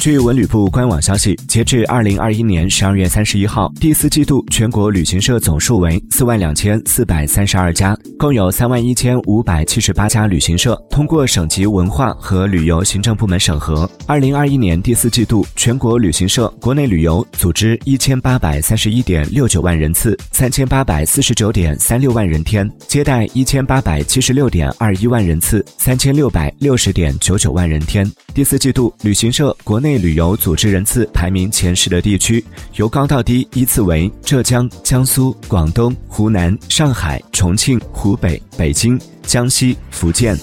据文旅部官网消息，截至二零二一年十二月三十一号，第四季度全国旅行社总数为四万两千四百三十二家，共有三万一千五百七十八家旅行社通过省级文化和旅游行政部门审核。二零二一年第四季度，全国旅行社国内旅游组织一千八百三十一点六九万人次，三千八百四十九点三六万人天，接待一千八百七十六点二一万人次，三千六百六十点九九万人天。第四季度旅行社国内内旅游组织人次排名前十的地区，由高到低依次为浙江、江苏、广东、湖南、上海、重庆、湖北、北京、江西、福建。